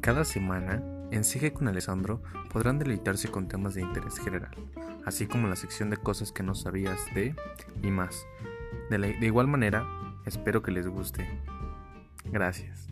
Cada semana, en Sigue con Alessandro podrán deleitarse con temas de interés general, así como la sección de cosas que no sabías de y más. De, de igual manera, espero que les guste. Gracias.